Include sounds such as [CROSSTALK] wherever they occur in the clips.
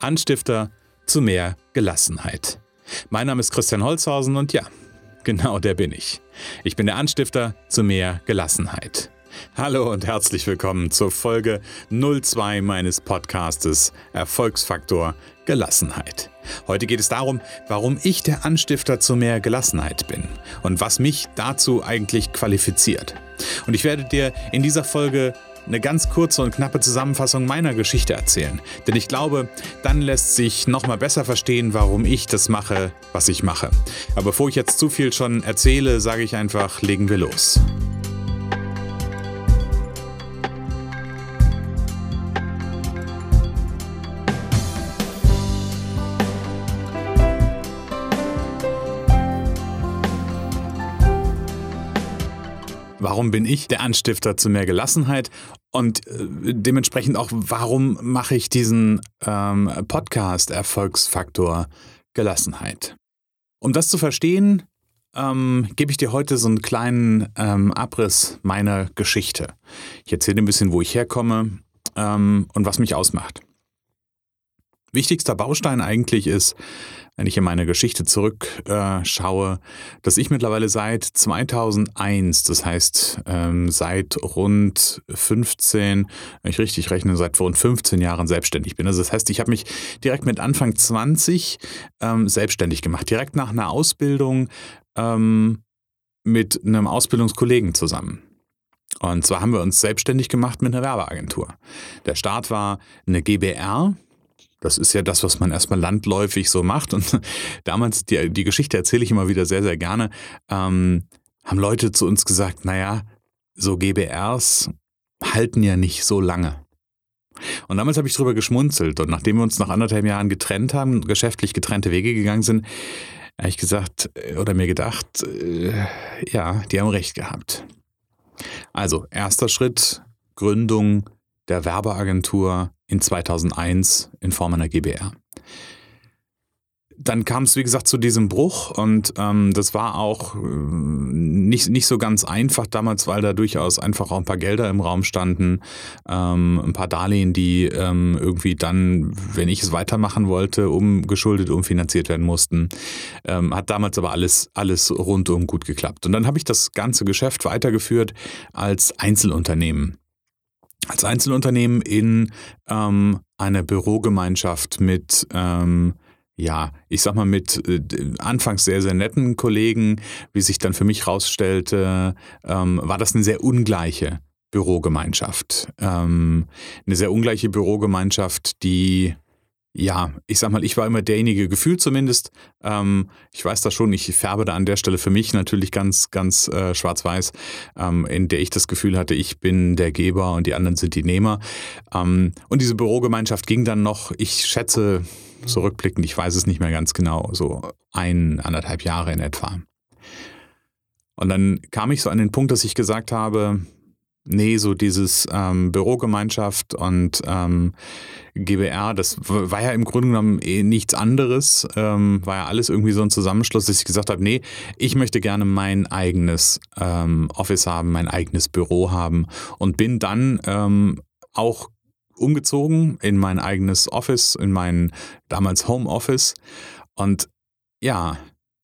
Anstifter zu mehr Gelassenheit. Mein Name ist Christian Holzhausen und ja, genau der bin ich. Ich bin der Anstifter zu mehr Gelassenheit. Hallo und herzlich willkommen zur Folge 02 meines Podcastes Erfolgsfaktor Gelassenheit. Heute geht es darum, warum ich der Anstifter zu mehr Gelassenheit bin und was mich dazu eigentlich qualifiziert. Und ich werde dir in dieser Folge eine ganz kurze und knappe Zusammenfassung meiner Geschichte erzählen. Denn ich glaube, dann lässt sich nochmal besser verstehen, warum ich das mache, was ich mache. Aber bevor ich jetzt zu viel schon erzähle, sage ich einfach, legen wir los. Warum bin ich der Anstifter zu mehr Gelassenheit? Und äh, dementsprechend auch, warum mache ich diesen ähm, Podcast Erfolgsfaktor Gelassenheit? Um das zu verstehen, ähm, gebe ich dir heute so einen kleinen ähm, Abriss meiner Geschichte. Ich erzähle ein bisschen, wo ich herkomme ähm, und was mich ausmacht. Wichtigster Baustein eigentlich ist, wenn ich in meine Geschichte zurückschaue, äh, dass ich mittlerweile seit 2001, das heißt ähm, seit rund 15, wenn ich richtig rechne, seit rund 15 Jahren selbstständig bin. Also das heißt, ich habe mich direkt mit Anfang 20 ähm, selbstständig gemacht, direkt nach einer Ausbildung ähm, mit einem Ausbildungskollegen zusammen. Und zwar haben wir uns selbstständig gemacht mit einer Werbeagentur. Der Start war eine GBR, das ist ja das, was man erstmal landläufig so macht. Und [LAUGHS] damals, die, die Geschichte erzähle ich immer wieder sehr, sehr gerne, ähm, haben Leute zu uns gesagt, naja, so GBRs halten ja nicht so lange. Und damals habe ich drüber geschmunzelt. Und nachdem wir uns nach anderthalb Jahren getrennt haben, geschäftlich getrennte Wege gegangen sind, habe ich gesagt äh, oder mir gedacht, äh, ja, die haben recht gehabt. Also, erster Schritt, Gründung der Werbeagentur in 2001 in Form einer GBR. Dann kam es, wie gesagt, zu diesem Bruch und ähm, das war auch äh, nicht, nicht so ganz einfach damals, weil da durchaus einfach auch ein paar Gelder im Raum standen, ähm, ein paar Darlehen, die ähm, irgendwie dann, wenn ich es weitermachen wollte, umgeschuldet, umfinanziert werden mussten. Ähm, hat damals aber alles, alles rundum gut geklappt. Und dann habe ich das ganze Geschäft weitergeführt als Einzelunternehmen als Einzelunternehmen in ähm, einer Bürogemeinschaft mit, ähm, ja, ich sag mal, mit äh, anfangs sehr, sehr netten Kollegen, wie sich dann für mich rausstellte, ähm, war das eine sehr ungleiche Bürogemeinschaft. Ähm, eine sehr ungleiche Bürogemeinschaft, die ja, ich sag mal, ich war immer derjenige, gefühlt zumindest. Ähm, ich weiß das schon, ich färbe da an der Stelle für mich natürlich ganz, ganz äh, schwarz-weiß, ähm, in der ich das Gefühl hatte, ich bin der Geber und die anderen sind die Nehmer. Ähm, und diese Bürogemeinschaft ging dann noch, ich schätze, zurückblickend, ich weiß es nicht mehr ganz genau, so ein, anderthalb Jahre in etwa. Und dann kam ich so an den Punkt, dass ich gesagt habe, Nee, so dieses ähm, Bürogemeinschaft und ähm, GBR, das war ja im Grunde genommen eh nichts anderes, ähm, war ja alles irgendwie so ein Zusammenschluss, dass ich gesagt habe, nee, ich möchte gerne mein eigenes ähm, Office haben, mein eigenes Büro haben und bin dann ähm, auch umgezogen in mein eigenes Office, in mein damals Homeoffice und ja,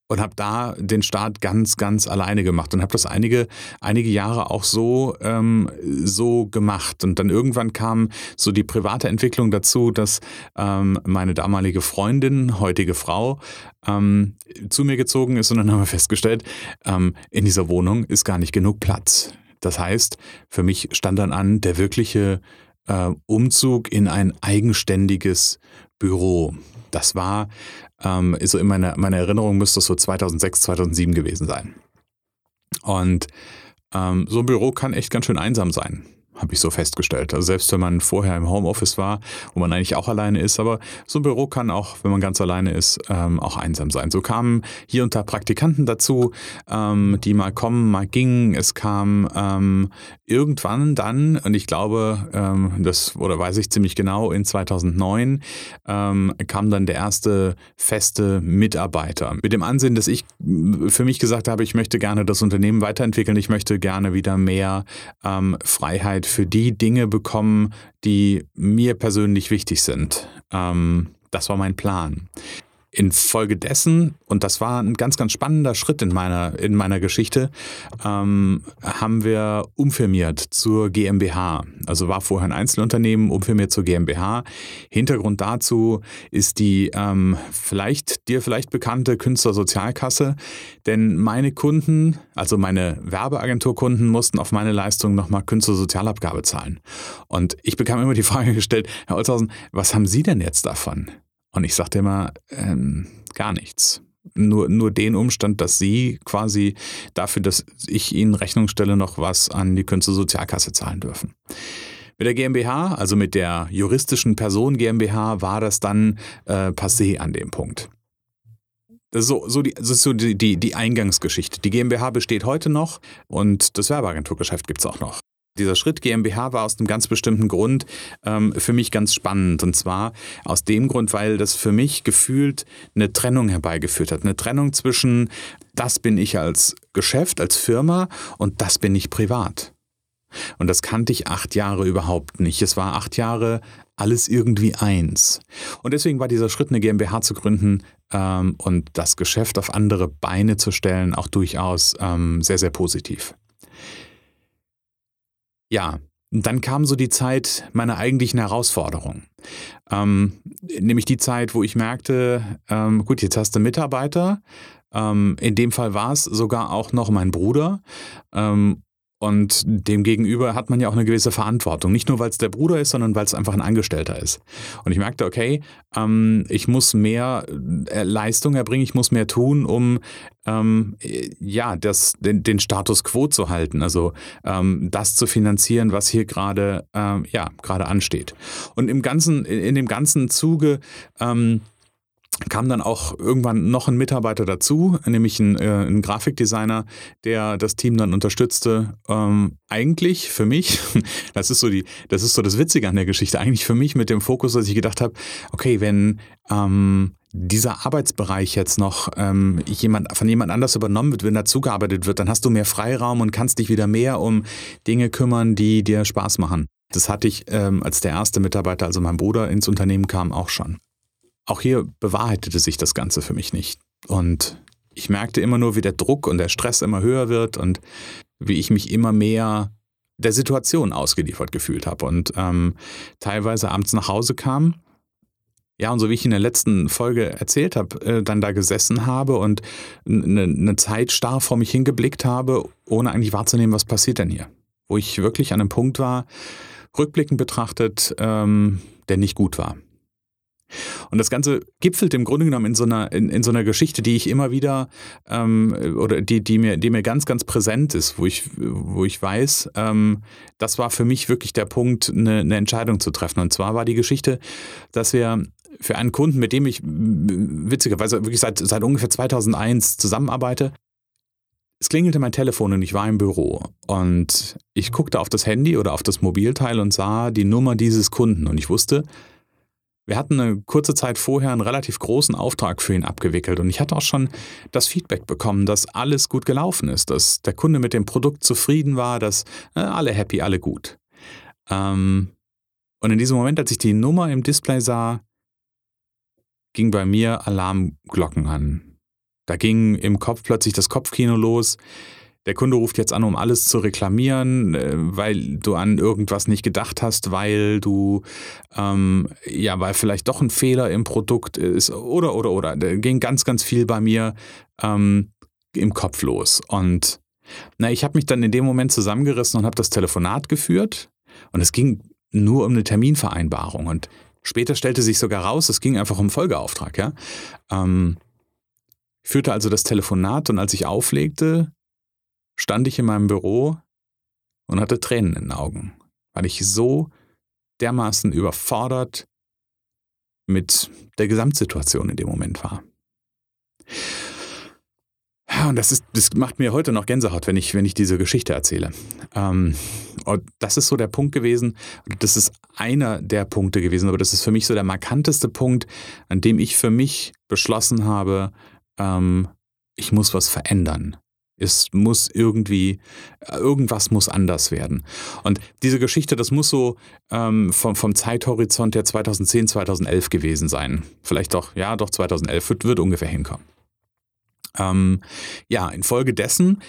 und habe da den Start ganz, ganz alleine gemacht und habe das einige, einige Jahre auch so, ähm, so gemacht. Und dann irgendwann kam so die private Entwicklung dazu, dass ähm, meine damalige Freundin, heutige Frau, ähm, zu mir gezogen ist und dann haben wir festgestellt, ähm, in dieser Wohnung ist gar nicht genug Platz. Das heißt, für mich stand dann an der wirkliche äh, Umzug in ein eigenständiges Büro. Das war ähm, so in meiner, meiner Erinnerung müsste es so 2006, 2007 gewesen sein. Und ähm, so ein Büro kann echt ganz schön einsam sein habe ich so festgestellt. Also selbst wenn man vorher im Homeoffice war, wo man eigentlich auch alleine ist, aber so ein Büro kann auch, wenn man ganz alleine ist, ähm, auch einsam sein. So kamen hier und da Praktikanten dazu, ähm, die mal kommen, mal gingen. Es kam ähm, irgendwann dann, und ich glaube, ähm, das oder weiß ich ziemlich genau, in 2009 ähm, kam dann der erste feste Mitarbeiter mit dem Ansehen, dass ich für mich gesagt habe, ich möchte gerne das Unternehmen weiterentwickeln, ich möchte gerne wieder mehr ähm, Freiheit für die Dinge bekommen, die mir persönlich wichtig sind. Ähm, Das war mein Plan. Infolgedessen, und das war ein ganz, ganz spannender Schritt in meiner, in meiner Geschichte, ähm, haben wir umfirmiert zur GmbH. Also war vorher ein Einzelunternehmen, umfirmiert zur GmbH. Hintergrund dazu ist die ähm, vielleicht dir vielleicht bekannte Künstlersozialkasse, denn meine Kunden, also meine Werbeagenturkunden, mussten auf meine Leistung nochmal Künstlersozialabgabe zahlen. Und ich bekam immer die Frage gestellt, Herr Olshausen, was haben Sie denn jetzt davon? Und ich sagte immer, ähm, gar nichts. Nur, nur den Umstand, dass Sie quasi dafür, dass ich Ihnen Rechnung stelle, noch was an die Künstlersozialkasse zahlen dürfen. Mit der GmbH, also mit der juristischen Person GmbH, war das dann äh, passé an dem Punkt. Das ist so, so, die, das ist so die, die, die Eingangsgeschichte. Die GmbH besteht heute noch und das Werbeagenturgeschäft gibt es auch noch. Dieser Schritt GmbH war aus einem ganz bestimmten Grund ähm, für mich ganz spannend. Und zwar aus dem Grund, weil das für mich gefühlt eine Trennung herbeigeführt hat. Eine Trennung zwischen, das bin ich als Geschäft, als Firma und das bin ich privat. Und das kannte ich acht Jahre überhaupt nicht. Es war acht Jahre alles irgendwie eins. Und deswegen war dieser Schritt, eine GmbH zu gründen ähm, und das Geschäft auf andere Beine zu stellen, auch durchaus ähm, sehr, sehr positiv. Ja, dann kam so die Zeit meiner eigentlichen Herausforderung. Ähm, nämlich die Zeit, wo ich merkte, ähm, gut, jetzt hast du Mitarbeiter. Ähm, in dem Fall war es sogar auch noch mein Bruder. Und demgegenüber hat man ja auch eine gewisse Verantwortung. Nicht nur, weil es der Bruder ist, sondern weil es einfach ein Angestellter ist. Und ich merkte, okay, ähm, ich muss mehr äh, Leistung erbringen, ich muss mehr tun, um ähm, ja, das, den, den, Status quo zu halten. Also ähm, das zu finanzieren, was hier gerade ähm, ja, ansteht. Und im ganzen, in, in dem ganzen Zuge ähm, kam dann auch irgendwann noch ein Mitarbeiter dazu, nämlich ein, äh, ein Grafikdesigner, der das Team dann unterstützte. Ähm, eigentlich für mich, [LAUGHS] das ist so die, das ist so das Witzige an der Geschichte, eigentlich für mich mit dem Fokus, dass ich gedacht habe, okay, wenn ähm, dieser Arbeitsbereich jetzt noch ähm, jemand, von jemand anders übernommen wird, wenn dazugearbeitet wird, dann hast du mehr Freiraum und kannst dich wieder mehr um Dinge kümmern, die dir Spaß machen. Das hatte ich, ähm, als der erste Mitarbeiter, also mein Bruder, ins Unternehmen kam, auch schon auch hier bewahrheitete sich das Ganze für mich nicht. Und ich merkte immer nur, wie der Druck und der Stress immer höher wird und wie ich mich immer mehr der Situation ausgeliefert gefühlt habe und ähm, teilweise abends nach Hause kam. Ja, und so wie ich in der letzten Folge erzählt habe, äh, dann da gesessen habe und eine, eine Zeit starr vor mich hingeblickt habe, ohne eigentlich wahrzunehmen, was passiert denn hier. Wo ich wirklich an einem Punkt war, rückblickend betrachtet, ähm, der nicht gut war. Und das Ganze gipfelt im Grunde genommen in so einer, in, in so einer Geschichte, die ich immer wieder ähm, oder die, die, mir, die mir ganz, ganz präsent ist, wo ich, wo ich weiß, ähm, das war für mich wirklich der Punkt, eine, eine Entscheidung zu treffen. Und zwar war die Geschichte, dass wir für einen Kunden, mit dem ich witzigerweise wirklich seit, seit ungefähr 2001 zusammenarbeite, es klingelte mein Telefon und ich war im Büro und ich guckte auf das Handy oder auf das Mobilteil und sah die Nummer dieses Kunden und ich wusste, wir hatten eine kurze Zeit vorher einen relativ großen Auftrag für ihn abgewickelt und ich hatte auch schon das Feedback bekommen, dass alles gut gelaufen ist, dass der Kunde mit dem Produkt zufrieden war, dass äh, alle happy, alle gut. Ähm, und in diesem Moment, als ich die Nummer im Display sah, ging bei mir Alarmglocken an. Da ging im Kopf plötzlich das Kopfkino los der Kunde ruft jetzt an, um alles zu reklamieren, äh, weil du an irgendwas nicht gedacht hast, weil du, ähm, ja, weil vielleicht doch ein Fehler im Produkt ist oder, oder, oder. Da ging ganz, ganz viel bei mir ähm, im Kopf los. Und na, ich habe mich dann in dem Moment zusammengerissen und habe das Telefonat geführt. Und es ging nur um eine Terminvereinbarung. Und später stellte sich sogar raus, es ging einfach um Folgeauftrag. Ja? Ähm, führte also das Telefonat und als ich auflegte, stand ich in meinem Büro und hatte Tränen in den Augen, weil ich so dermaßen überfordert mit der Gesamtsituation in dem Moment war. Ja, und das, ist, das macht mir heute noch Gänsehaut, wenn ich, wenn ich diese Geschichte erzähle. Ähm, und das ist so der Punkt gewesen, das ist einer der Punkte gewesen, aber das ist für mich so der markanteste Punkt, an dem ich für mich beschlossen habe, ähm, ich muss was verändern. Es muss irgendwie, irgendwas muss anders werden. Und diese Geschichte, das muss so ähm, vom, vom Zeithorizont der 2010, 2011 gewesen sein. Vielleicht doch, ja, doch 2011 wird, wird ungefähr hinkommen. Ähm, ja, infolgedessen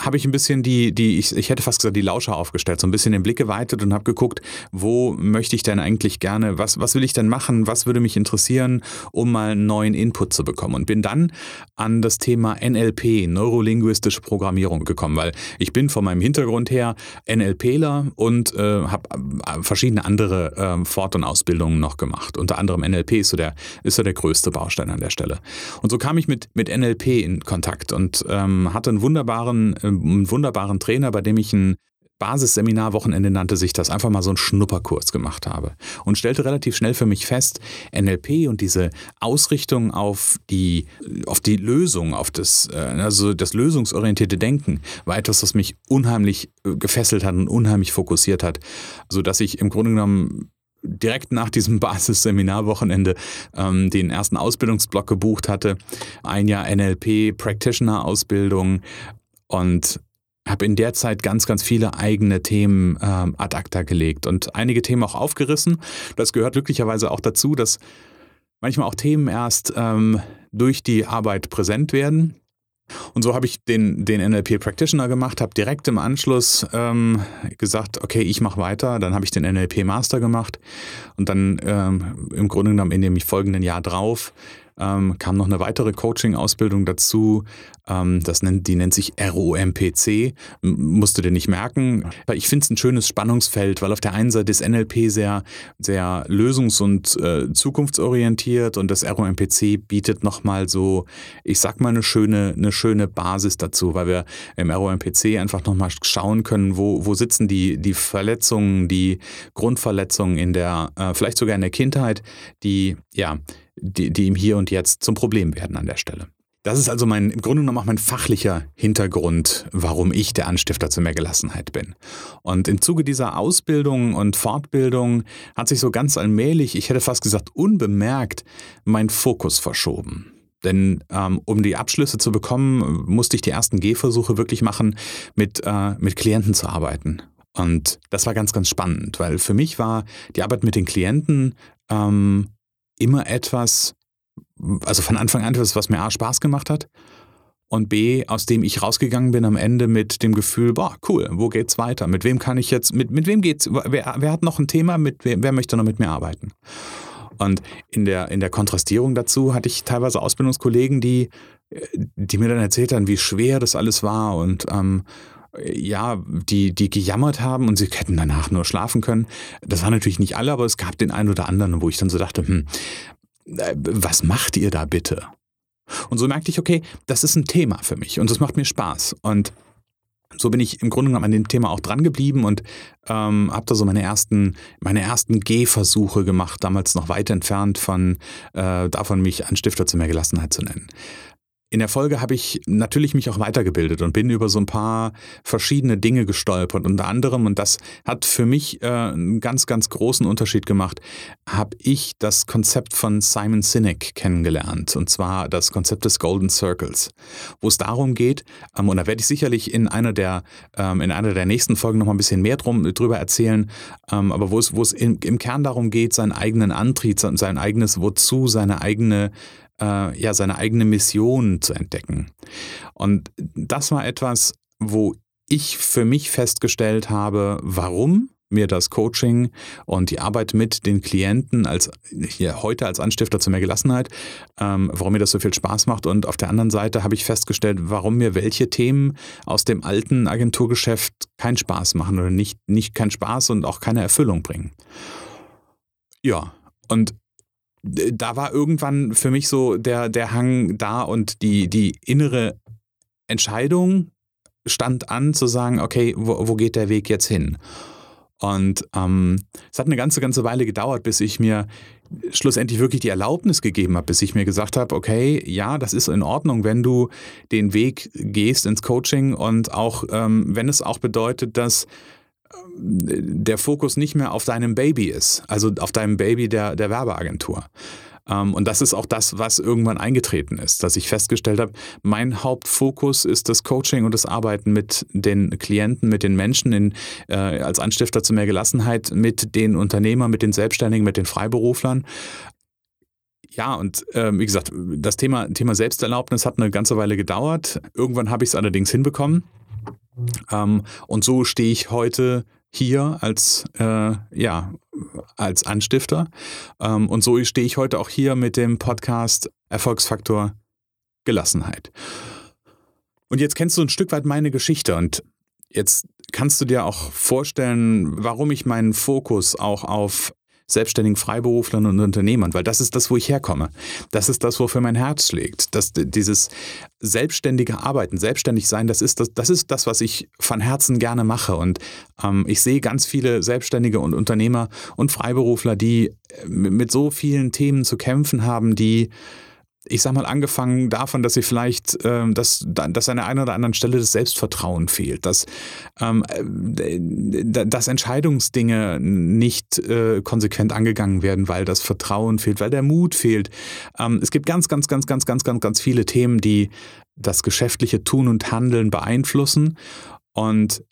habe ich ein bisschen die, die ich, ich hätte fast gesagt, die Lauscher aufgestellt, so ein bisschen den Blick geweitet und habe geguckt, wo möchte ich denn eigentlich gerne, was, was will ich denn machen, was würde mich interessieren, um mal einen neuen Input zu bekommen. Und bin dann an das Thema NLP, neurolinguistische Programmierung gekommen, weil ich bin von meinem Hintergrund her NLPler und äh, habe äh, verschiedene andere äh, Fort- und Ausbildungen noch gemacht. Unter anderem NLP ist so der, ist so der größte Baustein an der Stelle. Und so kam ich mit, mit NLP in Kontakt und ähm, hatte einen wunderbaren einen, wunderbaren Trainer, bei dem ich ein Basisseminar-Wochenende nannte sich das, einfach mal so einen Schnupperkurs gemacht habe und stellte relativ schnell für mich fest, NLP und diese Ausrichtung auf die, auf die Lösung, auf das, äh, also das lösungsorientierte Denken war etwas, was mich unheimlich äh, gefesselt hat und unheimlich fokussiert hat, sodass ich im Grunde genommen direkt nach diesem [LAUGHS] Basisseminarwochenende ähm, den ersten Ausbildungsblock gebucht hatte. Ein Jahr NLP, Practitioner-Ausbildung, und habe in der Zeit ganz, ganz viele eigene Themen ähm, ad acta gelegt und einige Themen auch aufgerissen. Das gehört glücklicherweise auch dazu, dass manchmal auch Themen erst ähm, durch die Arbeit präsent werden. Und so habe ich den, den NLP Practitioner gemacht, habe direkt im Anschluss ähm, gesagt, okay, ich mache weiter. Dann habe ich den NLP Master gemacht und dann ähm, im Grunde genommen in dem folgenden Jahr drauf ähm, kam noch eine weitere Coaching-Ausbildung dazu. Ähm, das nennt, die nennt sich ROMPC. Musst du dir nicht merken. Aber ich finde es ein schönes Spannungsfeld, weil auf der einen Seite ist NLP sehr, sehr lösungs- und äh, zukunftsorientiert und das ROMPC bietet nochmal so, ich sag mal, eine schöne, eine schöne Basis dazu, weil wir im ROMPC einfach nochmal schauen können, wo, wo sitzen die, die Verletzungen, die Grundverletzungen in der, äh, vielleicht sogar in der Kindheit, die, ja, die, die im Hier und Jetzt zum Problem werden an der Stelle. Das ist also mein, im Grunde genommen auch mein fachlicher Hintergrund, warum ich der Anstifter zu mehr Gelassenheit bin. Und im Zuge dieser Ausbildung und Fortbildung hat sich so ganz allmählich, ich hätte fast gesagt unbemerkt, mein Fokus verschoben. Denn ähm, um die Abschlüsse zu bekommen, musste ich die ersten Gehversuche wirklich machen, mit, äh, mit Klienten zu arbeiten. Und das war ganz, ganz spannend, weil für mich war die Arbeit mit den Klienten ähm, immer etwas, also von Anfang an etwas, was mir A Spaß gemacht hat und B, aus dem ich rausgegangen bin am Ende mit dem Gefühl, boah, cool, wo geht's weiter? Mit wem kann ich jetzt, mit, mit wem geht's, wer, wer hat noch ein Thema, mit wem, wer möchte noch mit mir arbeiten? Und in der, in der Kontrastierung dazu hatte ich teilweise Ausbildungskollegen, die, die mir dann erzählt haben, wie schwer das alles war und ähm, ja, die, die gejammert haben und sie hätten danach nur schlafen können. Das waren natürlich nicht alle, aber es gab den einen oder anderen, wo ich dann so dachte, hm, äh, was macht ihr da bitte? Und so merkte ich, okay, das ist ein Thema für mich und das macht mir Spaß. Und so bin ich im Grunde genommen an dem Thema auch dran geblieben und ähm, habe da so meine ersten, meine ersten Gehversuche gemacht, damals noch weit entfernt von äh, davon, mich Anstifter zu mehr Gelassenheit zu nennen. In der Folge habe ich natürlich mich auch weitergebildet und bin über so ein paar verschiedene Dinge gestolpert. Unter anderem, und das hat für mich äh, einen ganz, ganz großen Unterschied gemacht, habe ich das Konzept von Simon Sinek kennengelernt. Und zwar das Konzept des Golden Circles, wo es darum geht, ähm, und da werde ich sicherlich in einer der, ähm, in einer der nächsten Folgen noch mal ein bisschen mehr drum, drüber erzählen, ähm, aber wo es, wo es im, im Kern darum geht, seinen eigenen Antrieb, sein eigenes Wozu, seine eigene äh, ja, seine eigene Mission zu entdecken. Und das war etwas, wo ich für mich festgestellt habe, warum mir das Coaching und die Arbeit mit den Klienten als hier heute als Anstifter zu mehr Gelassenheit, ähm, warum mir das so viel Spaß macht. Und auf der anderen Seite habe ich festgestellt, warum mir welche Themen aus dem alten Agenturgeschäft keinen Spaß machen oder nicht, nicht keinen Spaß und auch keine Erfüllung bringen. Ja, und da war irgendwann für mich so der, der Hang da und die, die innere Entscheidung stand an zu sagen, okay, wo, wo geht der Weg jetzt hin? Und ähm, es hat eine ganze, ganze Weile gedauert, bis ich mir schlussendlich wirklich die Erlaubnis gegeben habe, bis ich mir gesagt habe, okay, ja, das ist in Ordnung, wenn du den Weg gehst ins Coaching und auch ähm, wenn es auch bedeutet, dass der Fokus nicht mehr auf deinem Baby ist, also auf deinem Baby der, der Werbeagentur. Ähm, und das ist auch das, was irgendwann eingetreten ist, dass ich festgestellt habe, mein Hauptfokus ist das Coaching und das Arbeiten mit den Klienten, mit den Menschen in, äh, als Anstifter zu mehr Gelassenheit, mit den Unternehmern, mit den Selbstständigen, mit den Freiberuflern. Ja, und äh, wie gesagt, das Thema, Thema Selbsterlaubnis hat eine ganze Weile gedauert. Irgendwann habe ich es allerdings hinbekommen. Ähm, und so stehe ich heute hier als, äh, ja, als Anstifter. Ähm, und so stehe ich heute auch hier mit dem Podcast Erfolgsfaktor Gelassenheit. Und jetzt kennst du ein Stück weit meine Geschichte und jetzt kannst du dir auch vorstellen, warum ich meinen Fokus auch auf selbstständigen Freiberuflern und Unternehmern, weil das ist das, wo ich herkomme. Das ist das, wofür mein Herz schlägt. Das, dieses selbstständige Arbeiten, selbstständig sein, das ist das, das ist das, was ich von Herzen gerne mache. Und ähm, ich sehe ganz viele Selbstständige und Unternehmer und Freiberufler, die äh, mit so vielen Themen zu kämpfen haben, die ich sag mal, angefangen davon, dass sie vielleicht, ähm, dass, dass an der einen oder anderen Stelle das Selbstvertrauen fehlt, dass, ähm, äh, dass Entscheidungsdinge nicht äh, konsequent angegangen werden, weil das Vertrauen fehlt, weil der Mut fehlt. Ähm, es gibt ganz, ganz, ganz, ganz, ganz, ganz, ganz viele Themen, die das geschäftliche Tun und Handeln beeinflussen. Und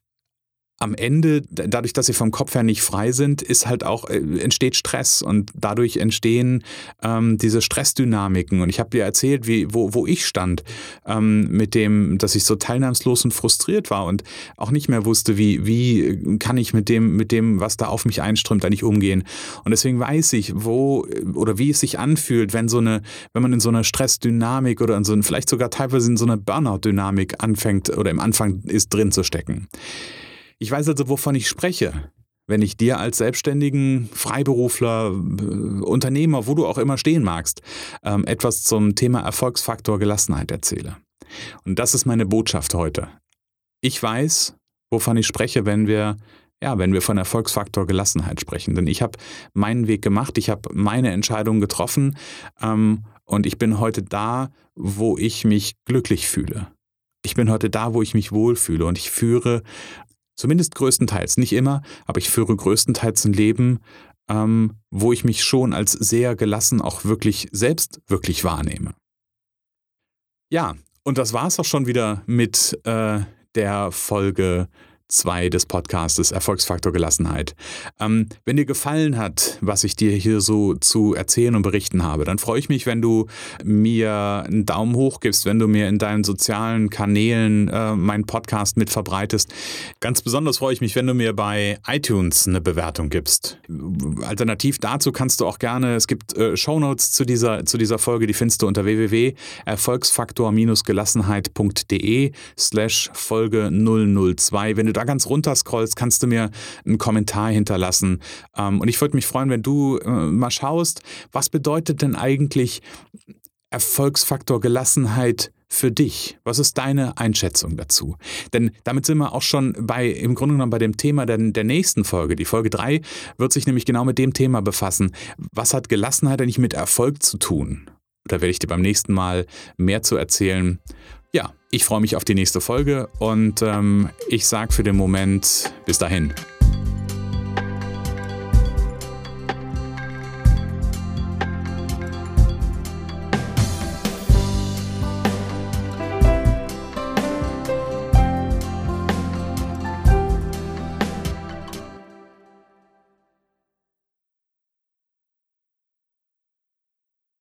am Ende, dadurch, dass sie vom Kopf her nicht frei sind, ist halt auch, äh, entsteht Stress und dadurch entstehen ähm, diese Stressdynamiken. Und ich habe dir erzählt, wie, wo, wo ich stand, ähm, mit dem, dass ich so teilnahmslos und frustriert war und auch nicht mehr wusste, wie, wie kann ich mit dem, mit dem, was da auf mich einströmt, da nicht umgehen. Und deswegen weiß ich, wo oder wie es sich anfühlt, wenn so eine, wenn man in so einer Stressdynamik oder in so, vielleicht sogar teilweise in so einer Burnout-Dynamik anfängt oder im Anfang ist drin zu stecken. Ich weiß also, wovon ich spreche, wenn ich dir als selbstständigen Freiberufler, äh, Unternehmer, wo du auch immer stehen magst, ähm, etwas zum Thema Erfolgsfaktor Gelassenheit erzähle. Und das ist meine Botschaft heute. Ich weiß, wovon ich spreche, wenn wir ja, wenn wir von Erfolgsfaktor Gelassenheit sprechen. Denn ich habe meinen Weg gemacht, ich habe meine Entscheidung getroffen ähm, und ich bin heute da, wo ich mich glücklich fühle. Ich bin heute da, wo ich mich wohlfühle und ich führe Zumindest größtenteils, nicht immer, aber ich führe größtenteils ein Leben, ähm, wo ich mich schon als sehr gelassen auch wirklich selbst wirklich wahrnehme. Ja, und das war es auch schon wieder mit äh, der Folge 2 des Podcastes Erfolgsfaktor Gelassenheit. Ähm, wenn dir gefallen hat, was ich dir hier so zu erzählen und berichten habe, dann freue ich mich, wenn du mir einen Daumen hoch gibst, wenn du mir in deinen sozialen Kanälen äh, meinen Podcast mit verbreitest. Ganz besonders freue ich mich, wenn du mir bei iTunes eine Bewertung gibst. Alternativ dazu kannst du auch gerne, es gibt äh, Shownotes zu dieser, zu dieser Folge, die findest du unter www.erfolgsfaktor-gelassenheit.de slash Folge 002. Wenn du da ganz runter scrollst, kannst du mir einen Kommentar hinterlassen. Ähm, und ich würde mich freuen, wenn du äh, mal schaust, was bedeutet denn eigentlich Erfolgsfaktor Gelassenheit für dich? Was ist deine Einschätzung dazu? Denn damit sind wir auch schon bei, im Grunde genommen bei dem Thema der, der nächsten Folge. Die Folge 3 wird sich nämlich genau mit dem Thema befassen. Was hat Gelassenheit eigentlich mit Erfolg zu tun? Da werde ich dir beim nächsten Mal mehr zu erzählen. Ja, ich freue mich auf die nächste Folge und ähm, ich sage für den Moment bis dahin.